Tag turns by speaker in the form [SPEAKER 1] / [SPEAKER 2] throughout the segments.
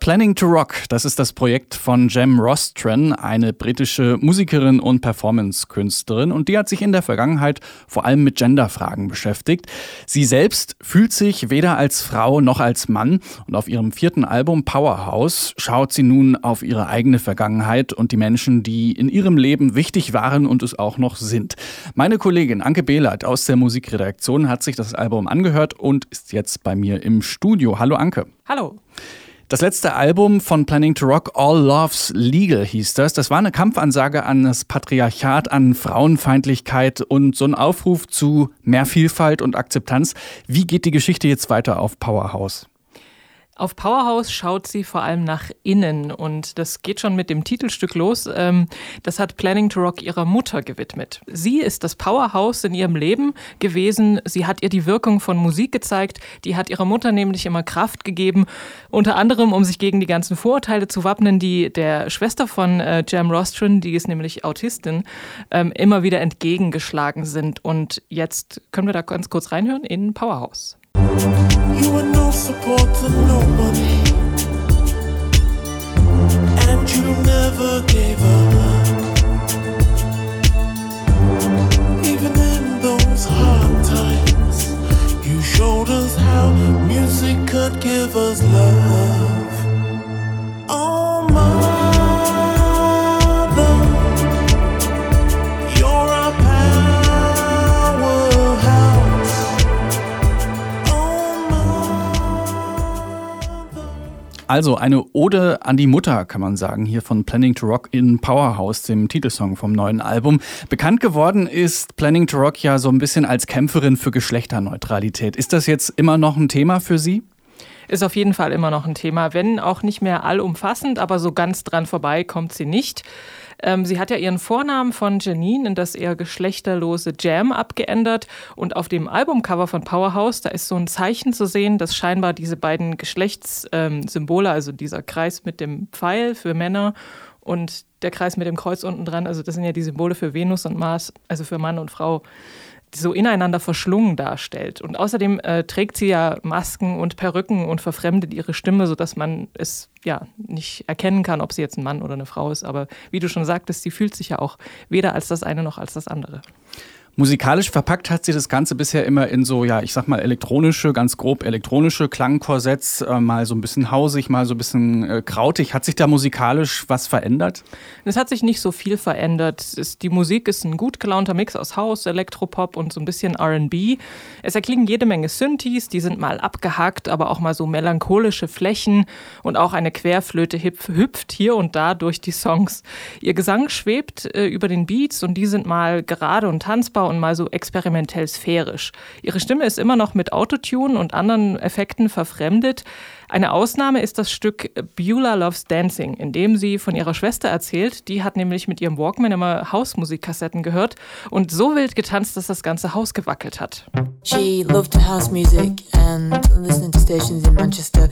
[SPEAKER 1] Planning to Rock, das ist das Projekt von Jem Rostren, eine britische Musikerin und Performance-Künstlerin und die hat sich in der Vergangenheit vor allem mit Genderfragen beschäftigt. Sie selbst fühlt sich weder als Frau noch als Mann und auf ihrem vierten Album Powerhouse schaut sie nun auf ihre eigene Vergangenheit und die Menschen, die in ihrem Leben wichtig waren und es auch noch sind. Meine Kollegin Anke Behlert aus der Musikredaktion hat sich das Album angehört und ist jetzt bei mir im Studio. Hallo Anke.
[SPEAKER 2] Hallo.
[SPEAKER 1] Das letzte Album von Planning to Rock, All Loves Legal, hieß das. Das war eine Kampfansage an das Patriarchat, an Frauenfeindlichkeit und so ein Aufruf zu mehr Vielfalt und Akzeptanz. Wie geht die Geschichte jetzt weiter auf Powerhouse?
[SPEAKER 2] Auf Powerhouse schaut sie vor allem nach innen und das geht schon mit dem Titelstück los. Ähm, das hat Planning to Rock ihrer Mutter gewidmet. Sie ist das Powerhouse in ihrem Leben gewesen. Sie hat ihr die Wirkung von Musik gezeigt. Die hat ihrer Mutter nämlich immer Kraft gegeben, unter anderem, um sich gegen die ganzen Vorurteile zu wappnen, die der Schwester von äh, Jam Rostron, die ist nämlich Autistin, ähm, immer wieder entgegengeschlagen sind. Und jetzt können wir da ganz kurz reinhören in Powerhouse. You were no support to nobody, and you never gave up.
[SPEAKER 1] Also eine Ode an die Mutter, kann man sagen, hier von Planning to Rock in Powerhouse, dem Titelsong vom neuen Album. Bekannt geworden ist Planning to Rock ja so ein bisschen als Kämpferin für Geschlechterneutralität. Ist das jetzt immer noch ein Thema für Sie?
[SPEAKER 2] Ist auf jeden Fall immer noch ein Thema, wenn auch nicht mehr allumfassend, aber so ganz dran vorbei kommt sie nicht. Ähm, sie hat ja ihren Vornamen von Janine in das eher geschlechterlose Jam abgeändert. Und auf dem Albumcover von Powerhouse, da ist so ein Zeichen zu sehen, dass scheinbar diese beiden Geschlechtssymbole, ähm, also dieser Kreis mit dem Pfeil für Männer und der Kreis mit dem Kreuz unten dran, also das sind ja die Symbole für Venus und Mars, also für Mann und Frau, so ineinander verschlungen darstellt. Und außerdem äh, trägt sie ja Masken und Perücken und verfremdet ihre Stimme, sodass man es ja nicht erkennen kann, ob sie jetzt ein Mann oder eine Frau ist. Aber wie du schon sagtest, sie fühlt sich ja auch weder als das eine noch als das andere.
[SPEAKER 1] Musikalisch verpackt hat sie das Ganze bisher immer in so, ja, ich sag mal elektronische, ganz grob elektronische Klangkorsetts, äh, mal so ein bisschen hausig, mal so ein bisschen äh, krautig. Hat sich da musikalisch was verändert?
[SPEAKER 2] Es hat sich nicht so viel verändert. Es, die Musik ist ein gut gelaunter Mix aus House, Elektropop und so ein bisschen RB. Es erklingen jede Menge Synthes, die sind mal abgehackt, aber auch mal so melancholische Flächen und auch eine Querflöte hüpft hier und da durch die Songs. Ihr Gesang schwebt äh, über den Beats und die sind mal gerade und tanzbar und mal so experimentell sphärisch. Ihre Stimme ist immer noch mit Autotune und anderen Effekten verfremdet. Eine Ausnahme ist das Stück Beulah Loves Dancing, in dem sie von ihrer Schwester erzählt. Die hat nämlich mit ihrem Walkman immer Hausmusikkassetten gehört und so wild getanzt, dass das ganze Haus gewackelt hat. She loved house music and listening to stations in Manchester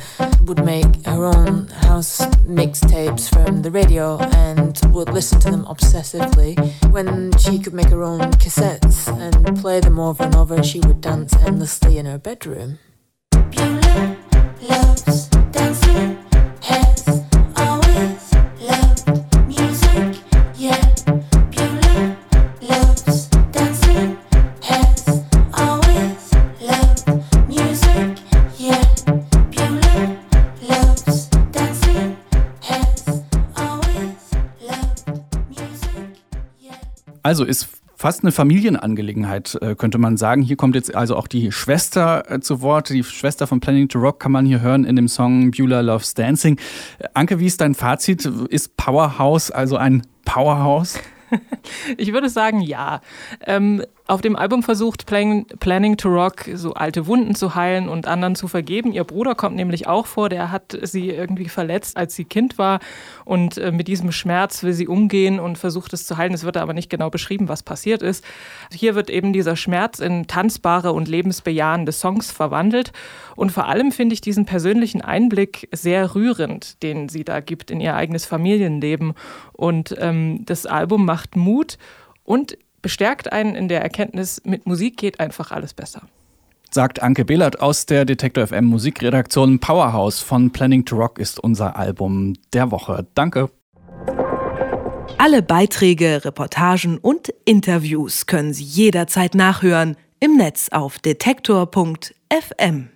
[SPEAKER 2] would make her own house mixtapes from the radio and would listen to them obsessively. When she could make her own cassettes and play them over and over, she would dance endlessly in her bedroom. Loves dancing, Also ist fast eine Familienangelegenheit, äh, könnte man sagen. Hier kommt jetzt also auch die Schwester äh, zu Wort. Die Schwester von Planning to Rock kann man hier hören in dem Song Beulah Loves Dancing. Äh, Anke, wie ist dein Fazit? Ist Powerhouse also ein Powerhouse? Ich würde sagen, ja. Ähm, auf dem Album versucht Planning, Planning to Rock so alte Wunden zu heilen und anderen zu vergeben. Ihr Bruder kommt nämlich auch vor, der hat sie irgendwie verletzt, als sie Kind war. Und äh, mit diesem Schmerz will sie umgehen und versucht es zu heilen. Es wird aber nicht genau beschrieben, was passiert ist. Hier wird eben dieser Schmerz in tanzbare und lebensbejahende Songs verwandelt. Und vor allem finde ich diesen persönlichen Einblick sehr rührend, den sie da gibt in ihr eigenes Familienleben. Und ähm, das Album macht Mut und bestärkt einen in der Erkenntnis, mit Musik geht einfach alles besser.
[SPEAKER 1] Sagt Anke Behlert aus der Detektor FM Musikredaktion Powerhouse von Planning to Rock ist unser Album der Woche. Danke.
[SPEAKER 3] Alle Beiträge, Reportagen und Interviews können Sie jederzeit nachhören im Netz auf detektor.fm.